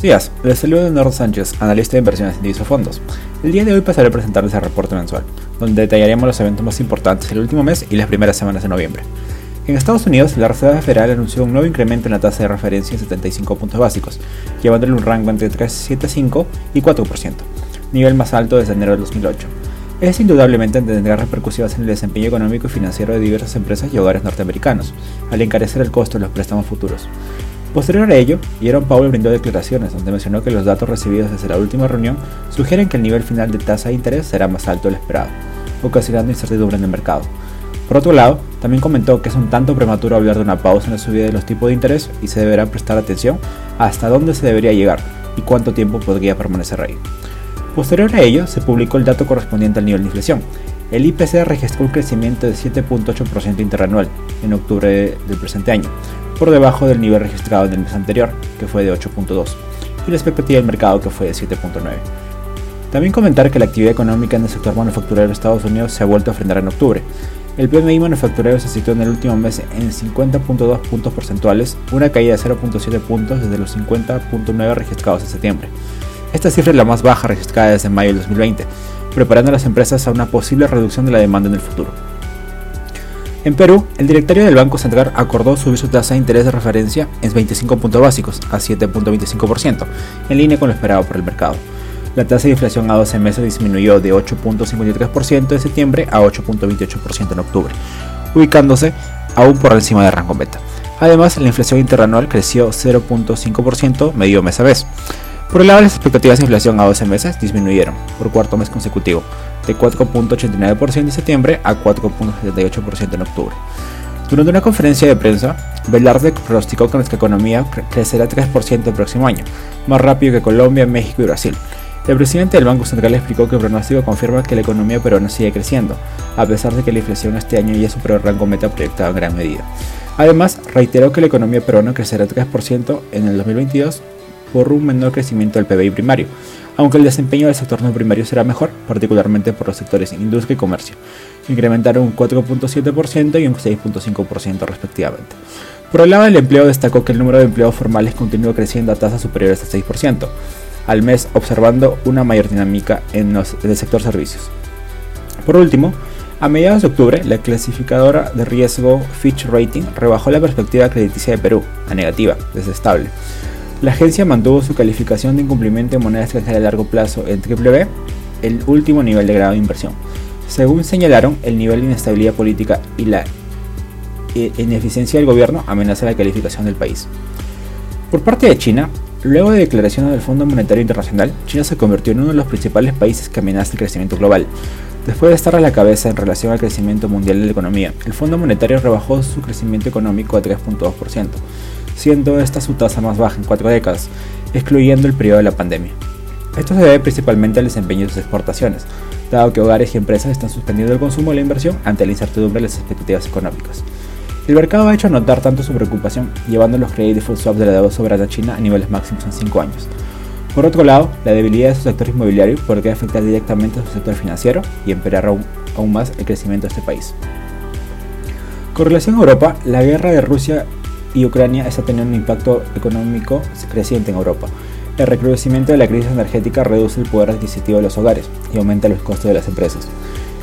Días, les saludo Leonardo Sánchez, analista de inversiones en divisos fondos. El día de hoy pasaré a presentarles el reporte mensual, donde detallaremos los eventos más importantes del último mes y las primeras semanas de noviembre. En Estados Unidos, la Reserva Federal anunció un nuevo incremento en la tasa de referencia en 75 puntos básicos, llevándole un rango entre 3,75 y 4%, nivel más alto desde enero de 2008. Es indudablemente tendrá repercusiones en el desempeño económico y financiero de diversas empresas y hogares norteamericanos, al encarecer el costo de los préstamos futuros. Posterior a ello, Jerome Powell brindó declaraciones donde mencionó que los datos recibidos desde la última reunión sugieren que el nivel final de tasa de interés será más alto de lo esperado, ocasionando incertidumbre en el mercado. Por otro lado, también comentó que es un tanto prematuro hablar de una pausa en la subida de los tipos de interés y se deberá prestar atención hasta dónde se debería llegar y cuánto tiempo podría permanecer ahí. Posterior a ello, se publicó el dato correspondiente al nivel de inflación. El IPC registró un crecimiento de 7.8% interanual en octubre del presente año, por debajo del nivel registrado en el mes anterior, que fue de 8.2, y la expectativa del mercado que fue de 7.9. También comentar que la actividad económica en el sector manufacturero de Estados Unidos se ha vuelto a frenar en octubre. El PMI manufacturero se situó en el último mes en 50.2 puntos porcentuales, una caída de 0.7 puntos desde los 50.9 registrados en septiembre. Esta cifra es la más baja registrada desde mayo del 2020, preparando a las empresas a una posible reducción de la demanda en el futuro. En Perú, el directorio del Banco Central acordó subir su tasa de interés de referencia en 25 puntos básicos a 7.25%, en línea con lo esperado por el mercado. La tasa de inflación a 12 meses disminuyó de 8.53% en septiembre a 8.28% en octubre, ubicándose aún por encima del rango beta. Además, la inflación interanual creció 0.5% medio mes a mes. Por el lado, las expectativas de inflación a 12 meses disminuyeron por cuarto mes consecutivo, de 4.89% en septiembre a 4.78% en octubre. Durante una conferencia de prensa, Velarde pronosticó que nuestra economía crecerá 3% el próximo año, más rápido que Colombia, México y Brasil. El presidente del Banco Central explicó que el pronóstico confirma que la economía peruana sigue creciendo, a pesar de que la inflación este año ya superó el rango meta proyectado en gran medida. Además, reiteró que la economía peruana crecerá 3% en el 2022 por un menor crecimiento del PBI primario, aunque el desempeño del sector no primario será mejor, particularmente por los sectores industria y comercio, incrementaron un 4.7% y un 6.5% respectivamente. Por el lado del empleo destacó que el número de empleados formales continúa creciendo a tasas superiores al 6% al mes, observando una mayor dinámica en, el sector servicios. Por último, a mediados de octubre, la clasificadora de riesgo Fitch Rating rebajó la perspectiva crediticia de Perú a negativa, desde estable, la agencia mantuvo su calificación de incumplimiento de moneda extranjera a largo plazo en BBB, el último nivel de grado de inversión. Según señalaron, el nivel de inestabilidad política y la ineficiencia del gobierno amenaza la calificación del país. Por parte de China, luego de declaraciones del Fondo Monetario Internacional, China se convirtió en uno de los principales países que amenaza el crecimiento global. Después de estar a la cabeza en relación al crecimiento mundial de la economía, el Fondo Monetario rebajó su crecimiento económico a 3.2% siendo esta su tasa más baja en cuatro décadas, excluyendo el periodo de la pandemia. Esto se debe principalmente al desempeño de sus exportaciones, dado que hogares y empresas están suspendiendo el consumo y la inversión ante la incertidumbre de las expectativas económicas. El mercado ha hecho notar tanto su preocupación, llevando los credit default swaps de la deuda soberana china a niveles máximos en 5 años. Por otro lado, la debilidad de su sector inmobiliario podría afectar directamente a su sector financiero y empeorar aún, más el crecimiento de este país. Con relación a Europa, la guerra de Rusia y Ucrania está teniendo un impacto económico creciente en Europa. El recrudecimiento de la crisis energética reduce el poder adquisitivo de los hogares y aumenta los costos de las empresas.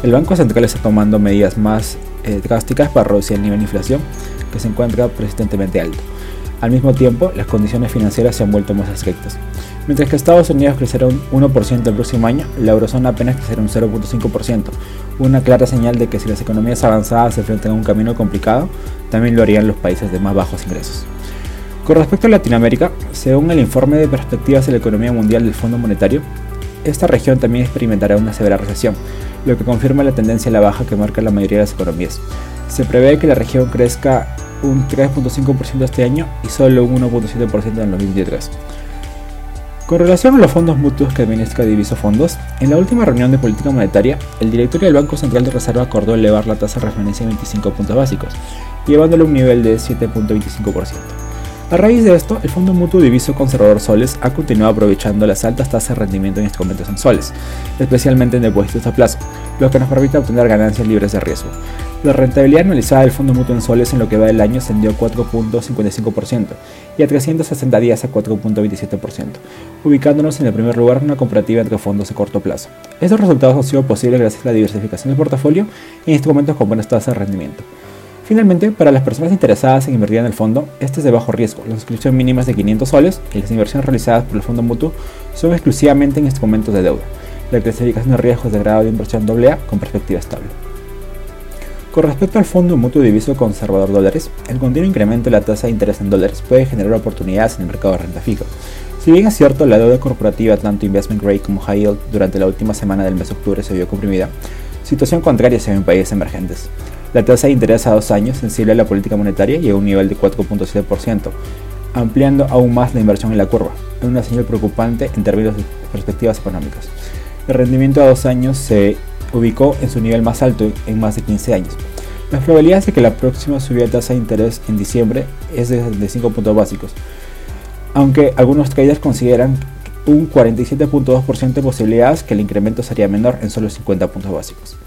El Banco Central está tomando medidas más eh, drásticas para reducir el nivel de inflación, que se encuentra persistentemente alto. Al mismo tiempo, las condiciones financieras se han vuelto más estrictas. Mientras que Estados Unidos crecerá un 1% el próximo año, la eurozona apenas crecerá un 0.5%, una clara señal de que si las economías avanzadas se enfrentan a un camino complicado, también lo harían los países de más bajos ingresos. Con respecto a Latinoamérica, según el informe de perspectivas de la economía mundial del Fondo Monetario, esta región también experimentará una severa recesión, lo que confirma la tendencia a la baja que marca la mayoría de las economías. Se prevé que la región crezca un 3.5% este año y solo un 1.7% en el 2023. Con relación a los fondos mutuos que administra Diviso Fondos, en la última reunión de política monetaria, el directorio del Banco Central de Reserva acordó elevar la tasa de referencia a 25 puntos básicos, llevándole a un nivel de 7.25%. A raíz de esto, el Fondo Mutuo Diviso Conservador Soles ha continuado aprovechando las altas tasas de rendimiento en instrumentos en soles, especialmente en depósitos a plazo, lo que nos permite obtener ganancias libres de riesgo. La rentabilidad anualizada del fondo mutuo en soles en lo que va del año ascendió a 4.55% y a 360 días a 4.27%, ubicándonos en el primer lugar en una comparativa entre fondos a corto plazo. Estos resultados han sido posibles gracias a la diversificación del portafolio en instrumentos con buenas tasas de rendimiento. Finalmente, para las personas interesadas en invertir en el fondo, este es de bajo riesgo. La suscripción mínima es de 500 soles y las inversiones realizadas por el fondo mutuo son exclusivamente en instrumentos de deuda. La clasificación de riesgos de grado de inversión AA con perspectiva estable. Con respecto al fondo mutuo diviso conservador dólares, el continuo incremento de la tasa de interés en dólares puede generar oportunidades en el mercado de renta fija. Si bien es cierto, la deuda corporativa tanto investment grade como high yield durante la última semana del mes de octubre se vio comprimida, situación contraria se ve en países emergentes. La tasa de interés a dos años sensible a la política monetaria llegó a un nivel de 4.7%, ampliando aún más la inversión en la curva, una señal preocupante en términos de perspectivas económicas. El rendimiento a dos años se ubicó en su nivel más alto en más de 15 años. Las probabilidades de que la próxima subida de tasa de interés en diciembre es de 5 puntos básicos, aunque algunos traders consideran un 47.2% de posibilidades que el incremento sería menor en solo 50 puntos básicos.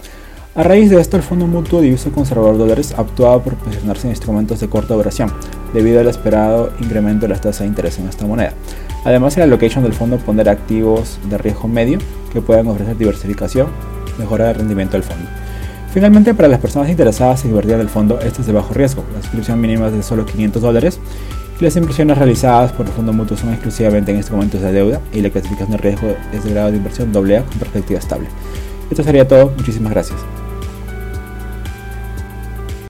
A raíz de esto, el Fondo Mutuo Diviso Conservador Dólares actuaba por posicionarse en instrumentos de corta duración, debido al esperado incremento de las tasas de interés en esta moneda. Además, la allocation del fondo pondera activos de riesgo medio que puedan ofrecer diversificación, mejora el rendimiento del fondo. Finalmente, para las personas interesadas en invertir en fondo, este es de bajo riesgo. La suscripción mínima es de solo 500 dólares y las inversiones realizadas por el fondo mutuo son exclusivamente en instrumentos de deuda y la clasificación de riesgo es de grado de inversión AA con perspectiva estable. Esto sería todo, muchísimas gracias.